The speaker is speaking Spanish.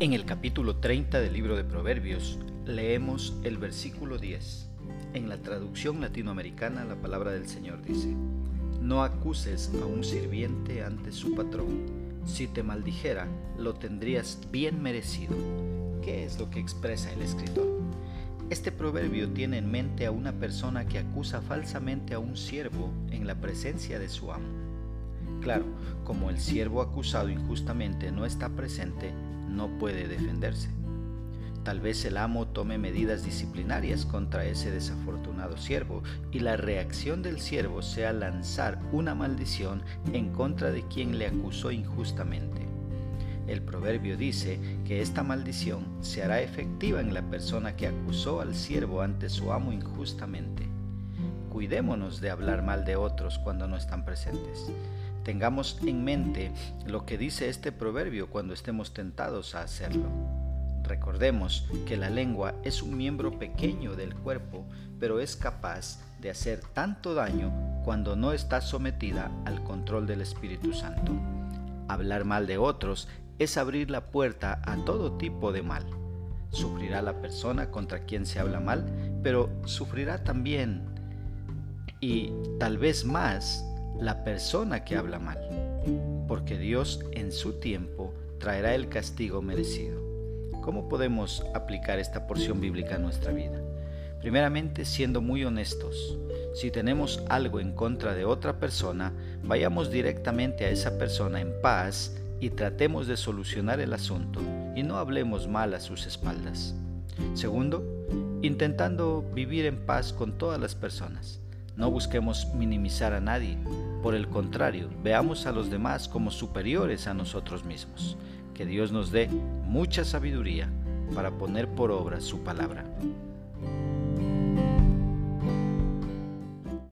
En el capítulo 30 del libro de Proverbios leemos el versículo 10. En la traducción latinoamericana la palabra del Señor dice, No acuses a un sirviente ante su patrón. Si te maldijera, lo tendrías bien merecido. ¿Qué es lo que expresa el escritor? Este proverbio tiene en mente a una persona que acusa falsamente a un siervo en la presencia de su amo. Claro, como el siervo acusado injustamente no está presente, no puede defenderse. Tal vez el amo tome medidas disciplinarias contra ese desafortunado siervo y la reacción del siervo sea lanzar una maldición en contra de quien le acusó injustamente. El proverbio dice que esta maldición se hará efectiva en la persona que acusó al siervo ante su amo injustamente. Cuidémonos de hablar mal de otros cuando no están presentes. Tengamos en mente lo que dice este proverbio cuando estemos tentados a hacerlo. Recordemos que la lengua es un miembro pequeño del cuerpo, pero es capaz de hacer tanto daño cuando no está sometida al control del Espíritu Santo. Hablar mal de otros es abrir la puerta a todo tipo de mal. Sufrirá la persona contra quien se habla mal, pero sufrirá también y tal vez más la persona que habla mal, porque Dios en su tiempo traerá el castigo merecido. ¿Cómo podemos aplicar esta porción bíblica a nuestra vida? Primeramente, siendo muy honestos. Si tenemos algo en contra de otra persona, vayamos directamente a esa persona en paz y tratemos de solucionar el asunto y no hablemos mal a sus espaldas. Segundo, intentando vivir en paz con todas las personas. No busquemos minimizar a nadie, por el contrario, veamos a los demás como superiores a nosotros mismos. Que Dios nos dé mucha sabiduría para poner por obra su palabra.